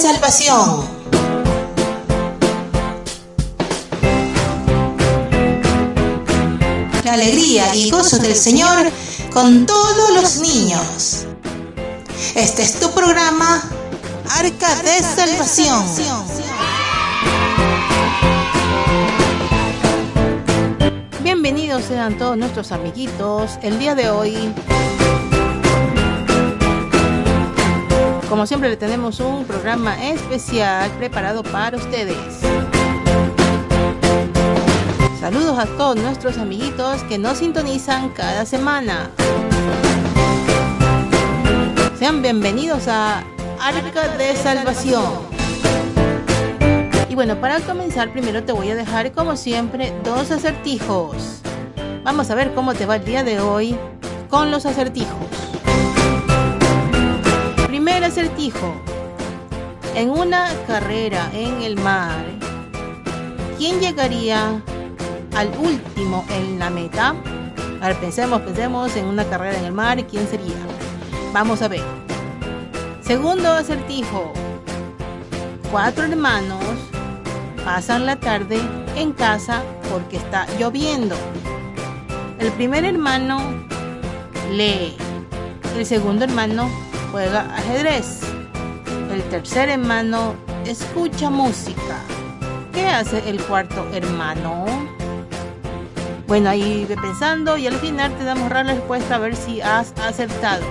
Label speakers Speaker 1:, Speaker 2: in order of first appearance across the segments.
Speaker 1: salvación. La alegría y gozo del Señor con todos los niños. Este es tu programa, Arca de Salvación.
Speaker 2: Bienvenidos sean todos nuestros amiguitos. El día de hoy Como siempre le tenemos un programa especial preparado para ustedes. Saludos a todos nuestros amiguitos que nos sintonizan cada semana. Sean bienvenidos a Arca de Salvación. Y bueno, para comenzar primero te voy a dejar como siempre dos acertijos. Vamos a ver cómo te va el día de hoy con los acertijos. Acertijo. En una carrera en el mar, ¿quién llegaría al último en la meta? A pensemos, pensemos en una carrera en el mar, ¿quién sería? Vamos a ver. Segundo acertijo. Cuatro hermanos pasan la tarde en casa porque está lloviendo. El primer hermano lee. El segundo hermano juega ajedrez. El tercer hermano escucha música. ¿Qué hace el cuarto hermano? Bueno, ahí ve pensando y al final te damos la respuesta a ver si has acertado.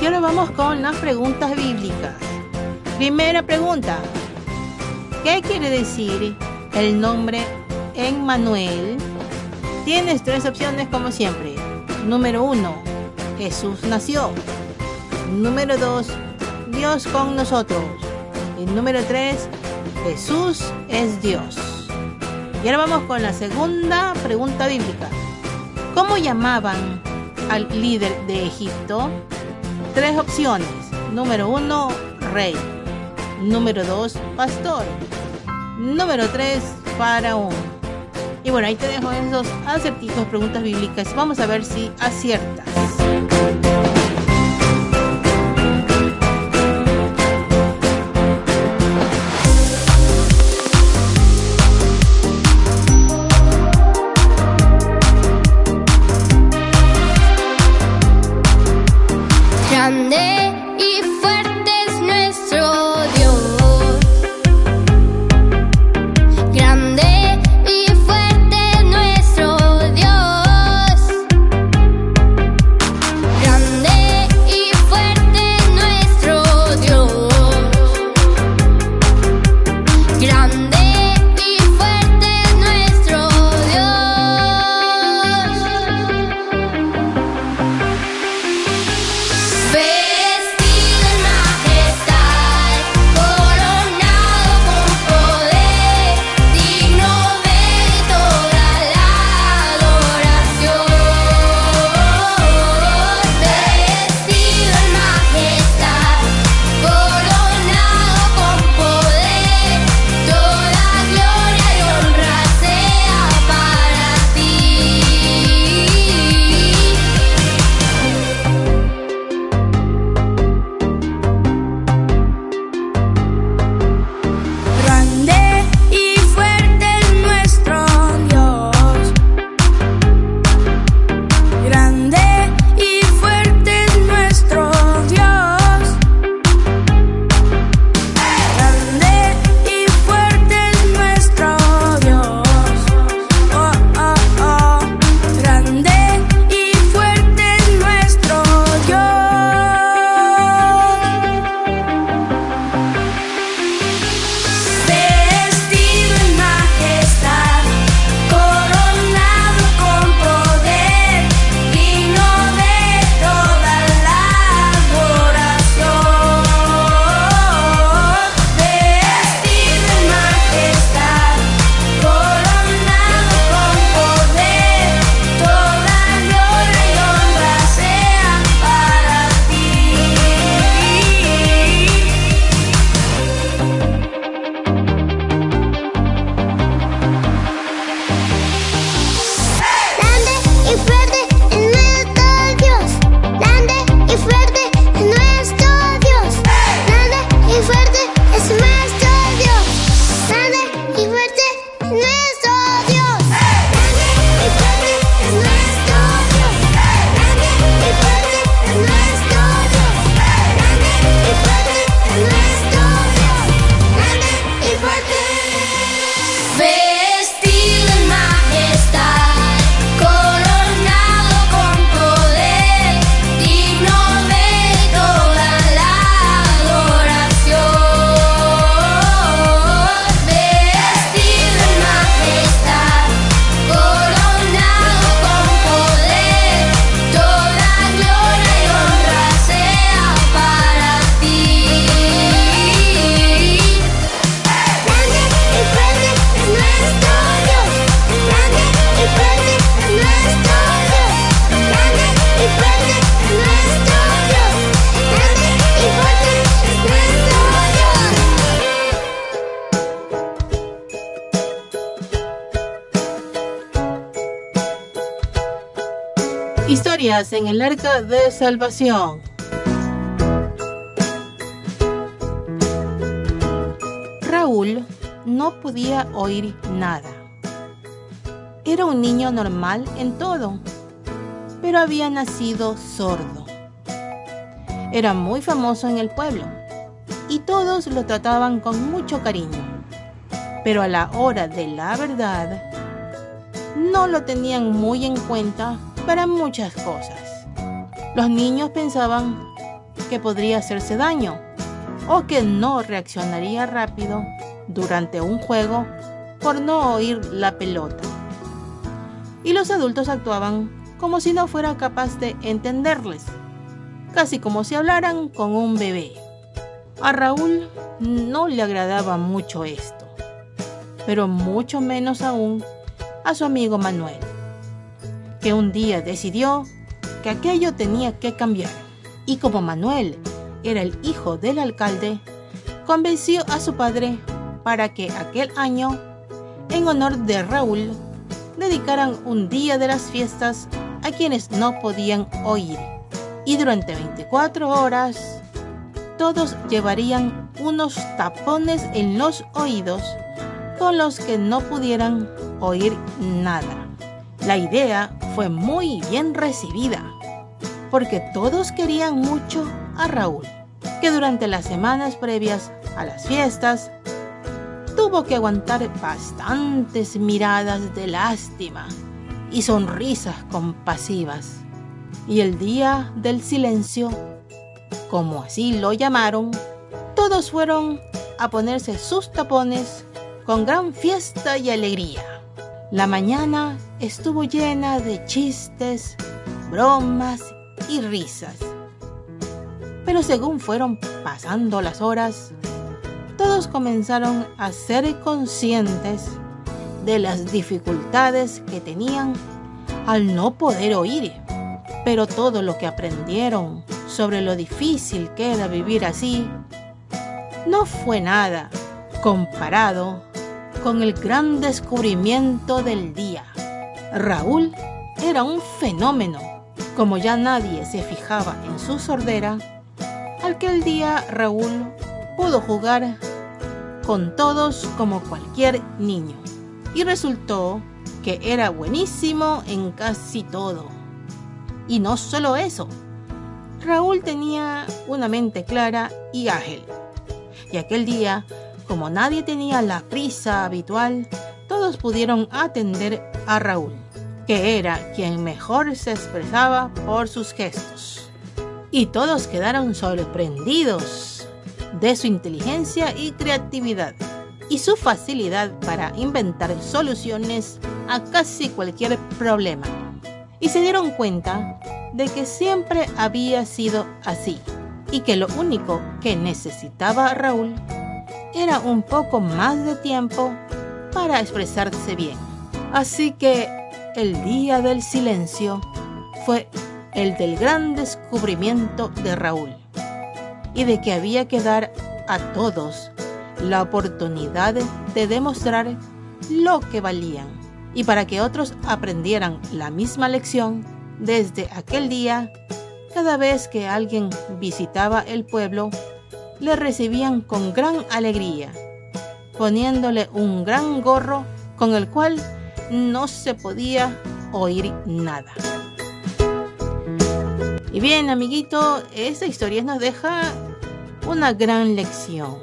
Speaker 2: Y ahora vamos con las preguntas bíblicas. Primera pregunta. ¿Qué quiere decir el nombre Emmanuel? Tienes tres opciones como siempre. Número uno, Jesús nació. Número 2, Dios con nosotros. Y número 3, Jesús es Dios. Y ahora vamos con la segunda pregunta bíblica. ¿Cómo llamaban al líder de Egipto? Tres opciones. Número 1, rey. Número 2, pastor. Número 3, faraón. Y bueno, ahí te dejo esos acertijos, preguntas bíblicas. Vamos a ver si aciertas. El arca de salvación. Raúl no podía oír nada. Era un niño normal en todo, pero había nacido sordo. Era muy famoso en el pueblo y todos lo trataban con mucho cariño. Pero a la hora de la verdad, no lo tenían muy en cuenta para muchas cosas. Los niños pensaban que podría hacerse daño o que no reaccionaría rápido durante un juego por no oír la pelota. Y los adultos actuaban como si no fuera capaz de entenderles, casi como si hablaran con un bebé. A Raúl no le agradaba mucho esto, pero mucho menos aún a su amigo Manuel que un día decidió que aquello tenía que cambiar. Y como Manuel era el hijo del alcalde, convenció a su padre para que aquel año, en honor de Raúl, dedicaran un día de las fiestas a quienes no podían oír. Y durante 24 horas, todos llevarían unos tapones en los oídos con los que no pudieran oír nada. La idea fue muy bien recibida, porque todos querían mucho a Raúl, que durante las semanas previas a las fiestas tuvo que aguantar bastantes miradas de lástima y sonrisas compasivas. Y el día del silencio, como así lo llamaron, todos fueron a ponerse sus tapones con gran fiesta y alegría. La mañana estuvo llena de chistes, bromas y risas. Pero según fueron pasando las horas, todos comenzaron a ser conscientes de las dificultades que tenían al no poder oír. Pero todo lo que aprendieron sobre lo difícil que era vivir así no fue nada comparado con el gran descubrimiento del día. Raúl era un fenómeno. Como ya nadie se fijaba en su sordera, aquel día Raúl pudo jugar con todos como cualquier niño. Y resultó que era buenísimo en casi todo. Y no solo eso, Raúl tenía una mente clara y ágil. Y aquel día como nadie tenía la prisa habitual, todos pudieron atender a Raúl, que era quien mejor se expresaba por sus gestos. Y todos quedaron sorprendidos de su inteligencia y creatividad y su facilidad para inventar soluciones a casi cualquier problema. Y se dieron cuenta de que siempre había sido así y que lo único que necesitaba Raúl era un poco más de tiempo para expresarse bien. Así que el día del silencio fue el del gran descubrimiento de Raúl y de que había que dar a todos la oportunidad de demostrar lo que valían y para que otros aprendieran la misma lección desde aquel día cada vez que alguien visitaba el pueblo le recibían con gran alegría, poniéndole un gran gorro con el cual no se podía oír nada. Y bien, amiguito, esta historia nos deja una gran lección,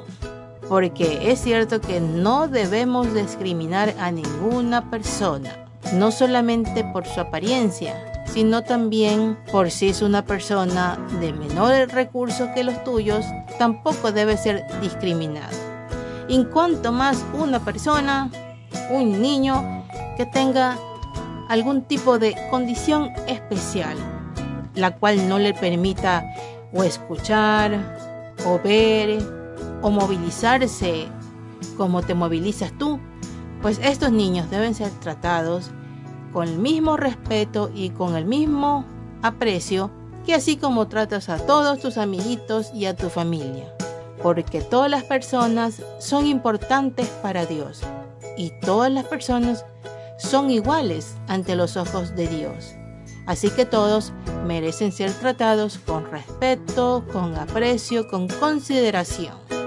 Speaker 2: porque es cierto que no debemos discriminar a ninguna persona, no solamente por su apariencia, sino también por si es una persona de menores recursos que los tuyos, tampoco debe ser discriminado. En cuanto más una persona, un niño, que tenga algún tipo de condición especial, la cual no le permita o escuchar, o ver, o movilizarse como te movilizas tú, pues estos niños deben ser tratados con el mismo respeto y con el mismo aprecio que así como tratas a todos tus amiguitos y a tu familia. Porque todas las personas son importantes para Dios y todas las personas son iguales ante los ojos de Dios. Así que todos merecen ser tratados con respeto, con aprecio, con consideración.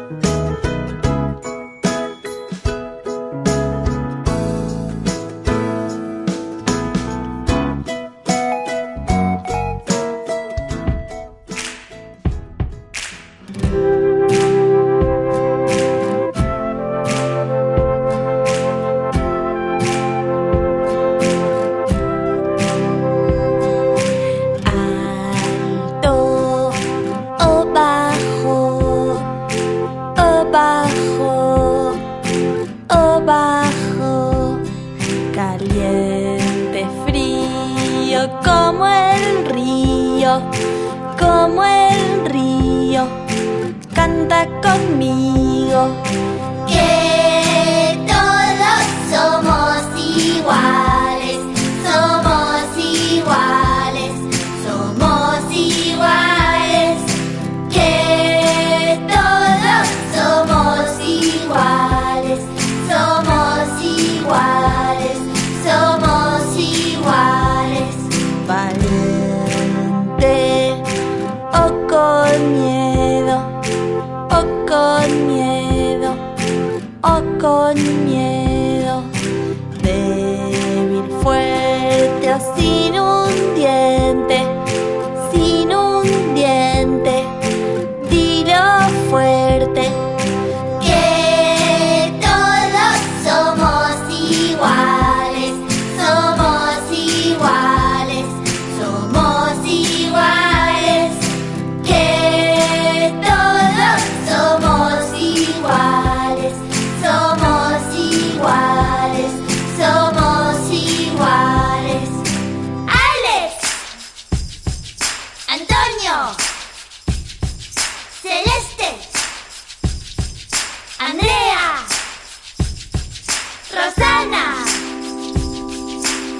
Speaker 2: Rosana,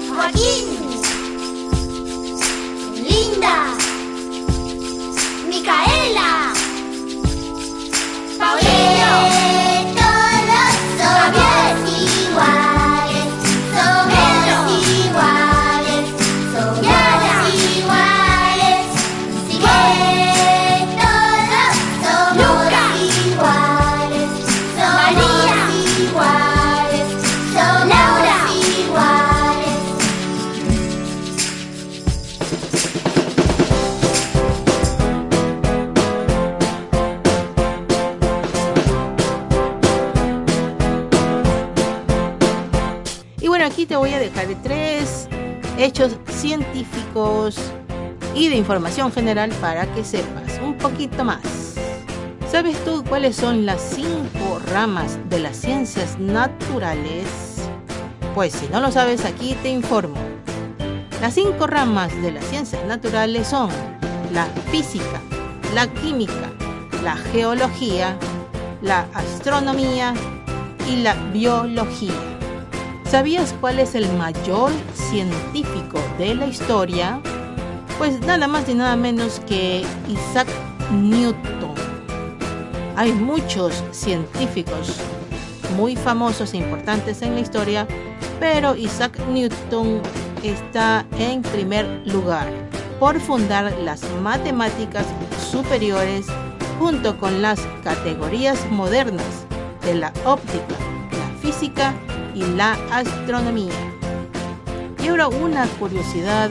Speaker 2: Joaquín. Información general para que sepas un poquito más. ¿Sabes tú cuáles son las cinco ramas de las ciencias naturales? Pues si no lo sabes, aquí te informo. Las cinco ramas de las ciencias naturales son la física, la química, la geología, la astronomía y la biología. ¿Sabías cuál es el mayor científico de la historia? Pues nada más y nada menos que Isaac Newton. Hay muchos científicos muy famosos e importantes en la historia, pero Isaac Newton está en primer lugar por fundar las matemáticas superiores junto con las categorías modernas de la óptica, la física y la astronomía. Y ahora una curiosidad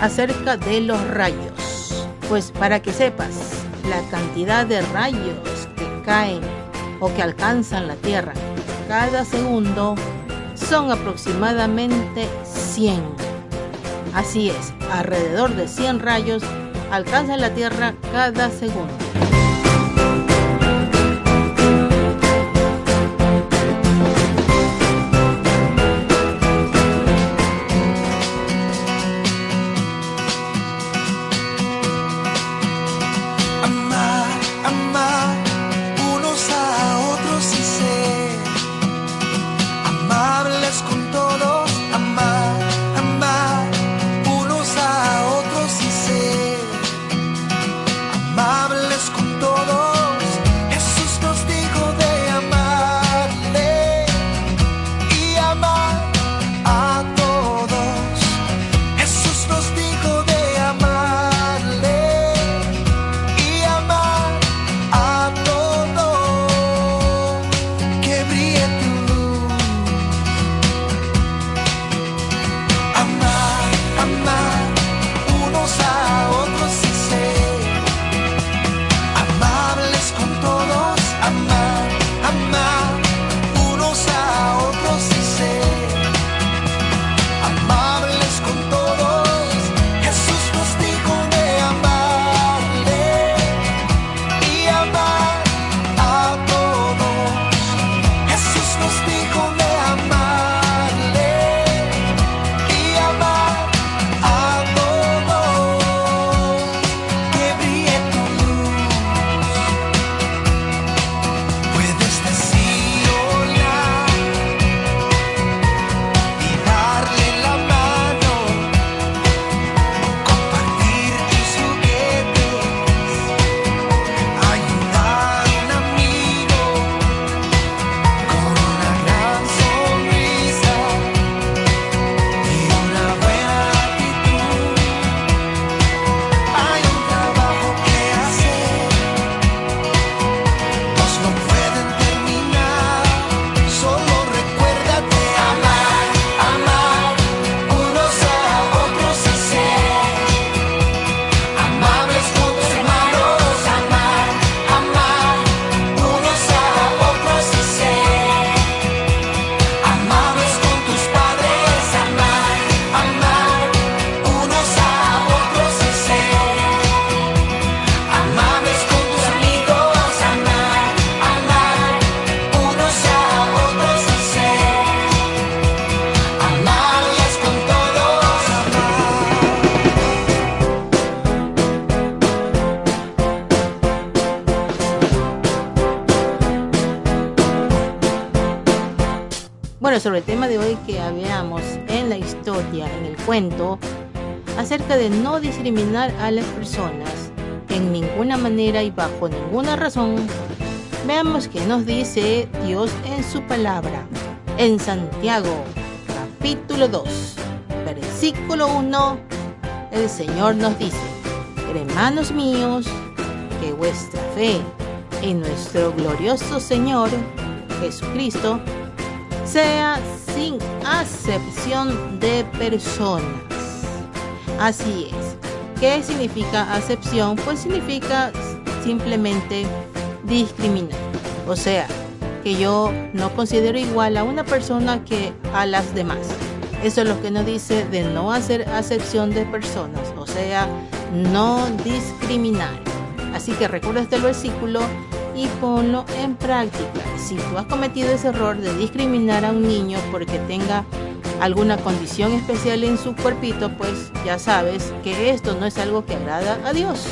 Speaker 2: acerca de los rayos. Pues para que sepas, la cantidad de rayos que caen o que alcanzan la Tierra cada segundo son aproximadamente 100. Así es, alrededor de 100 rayos alcanzan la Tierra cada segundo. Sobre el tema de hoy que habíamos en la historia, en el cuento, acerca de no discriminar a las personas en ninguna manera y bajo ninguna razón, veamos qué nos dice Dios en su palabra. En Santiago, capítulo 2, versículo 1, el Señor nos dice, hermanos míos, que vuestra fe en nuestro glorioso Señor Jesucristo sea sin acepción de personas. Así es. ¿Qué significa acepción? Pues significa simplemente discriminar. O sea, que yo no considero igual a una persona que a las demás. Eso es lo que nos dice de no hacer acepción de personas, o sea, no discriminar. Así que recuerda este versículo y ponlo en práctica. Si tú has cometido ese error de discriminar a un niño porque tenga alguna condición especial en su cuerpito, pues ya sabes que esto no es algo que agrada a Dios.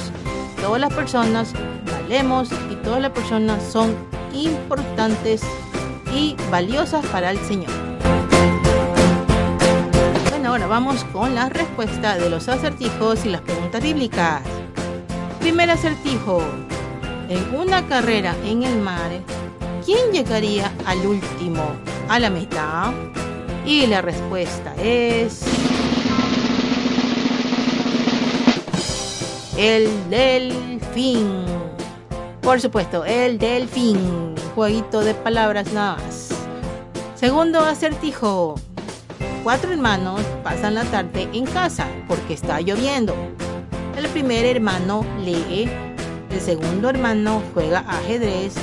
Speaker 2: Todas las personas valemos y todas las personas son importantes y valiosas para el Señor. Bueno, ahora vamos con la respuesta de los acertijos y las preguntas bíblicas. Primer acertijo. En una carrera en el mar, ¿quién llegaría al último a la meta? Y la respuesta es... El delfín. Por supuesto, el delfín. Jueguito de palabras nada más. Segundo acertijo. Cuatro hermanos pasan la tarde en casa porque está lloviendo. El primer hermano lee, el segundo hermano juega ajedrez,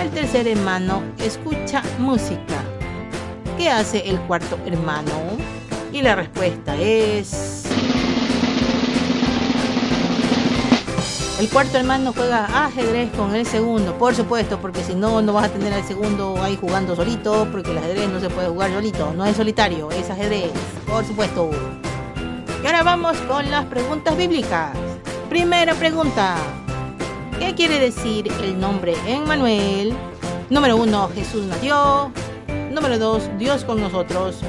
Speaker 2: el tercer hermano escucha música. ¿Qué hace el cuarto hermano? Y la respuesta es... El cuarto hermano juega ajedrez con el segundo, por supuesto, porque si no, no vas a tener al segundo ahí jugando solito, porque el ajedrez no se puede jugar solito, no es solitario, es ajedrez, por supuesto. Y ahora vamos con las preguntas bíblicas. Primera pregunta. ¿Qué quiere decir el nombre Emmanuel? Número uno, Jesús nació. Número dos, Dios con nosotros.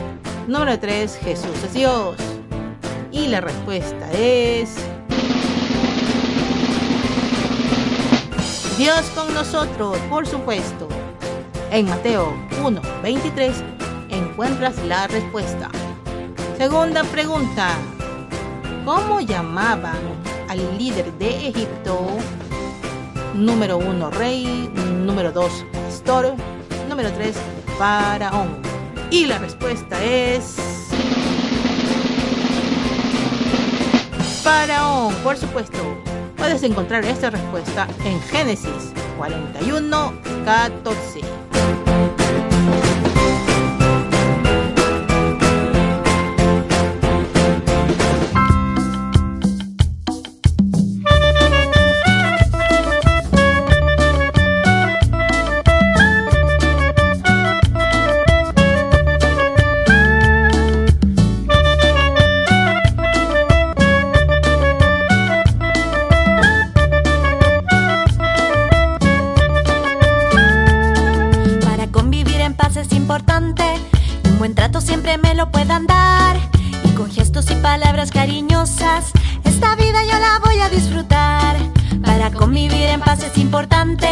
Speaker 2: Número tres, Jesús es Dios. Y la respuesta es... Dios con nosotros, por supuesto. En Mateo 1, 23 encuentras la respuesta. Segunda pregunta. ¿Cómo llamaban al líder de Egipto? Número 1, rey. Número 2, pastor. Número 3, faraón. Y la respuesta es... Faraón, por supuesto. Puedes encontrar esta respuesta en Génesis 41, 14.
Speaker 3: Importante un buen trato siempre me lo puedan dar. Y con gestos y palabras cariñosas, esta vida yo la voy a disfrutar. Para convivir en paz es importante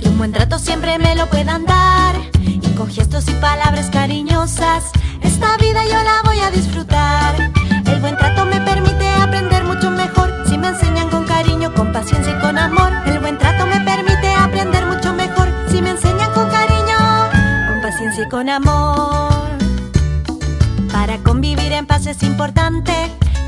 Speaker 3: que un buen trato siempre me lo puedan dar. Y con gestos y palabras cariñosas, esta vida yo la voy a disfrutar. El buen trato me permite aprender mucho mejor si me enseñan con cariño, con paciencia y con amor. El buen con amor. Para convivir en paz es importante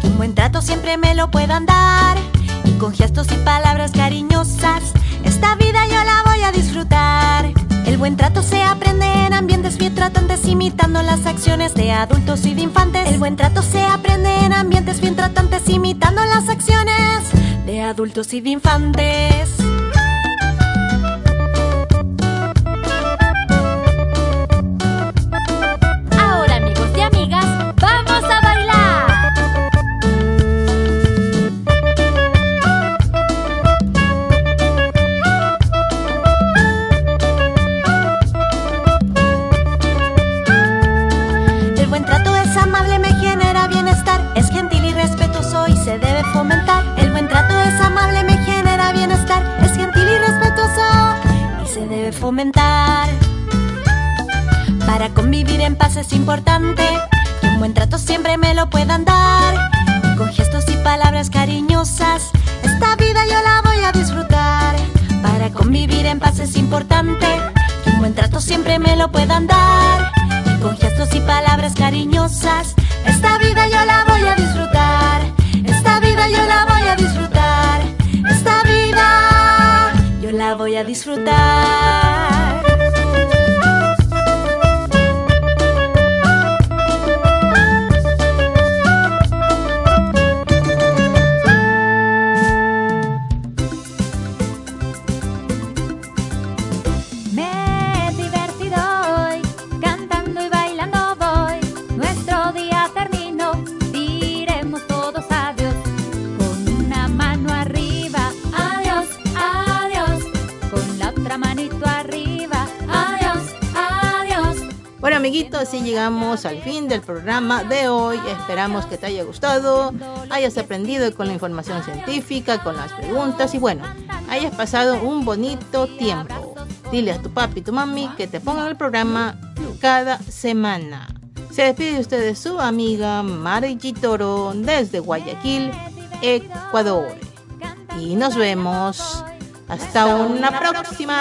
Speaker 3: que un buen trato siempre me lo puedan dar. Y con gestos y palabras cariñosas, esta vida yo la voy a disfrutar. El buen trato se aprende en ambientes bien tratantes, imitando las acciones de adultos y de infantes. El buen trato se aprende en ambientes bien tratantes, imitando las acciones de adultos y de infantes. Argumentar. Para convivir en paz es importante que un buen trato siempre me lo puedan dar. Y con gestos y palabras cariñosas, esta vida yo la voy a disfrutar. Para convivir en paz es importante que un buen trato siempre me lo puedan dar. Y con gestos y palabras cariñosas, esta vida yo la voy a disfrutar. Esta vida yo la voy a voy a disfrutar.
Speaker 2: Así llegamos al fin del programa de hoy. Esperamos que te haya gustado, hayas aprendido con la información científica, con las preguntas y bueno, hayas pasado un bonito tiempo. Dile a tu papi y tu mami que te pongan el programa cada semana. Se despide de ustedes su amiga Margie Toro desde Guayaquil, Ecuador. Y nos vemos. Hasta una próxima.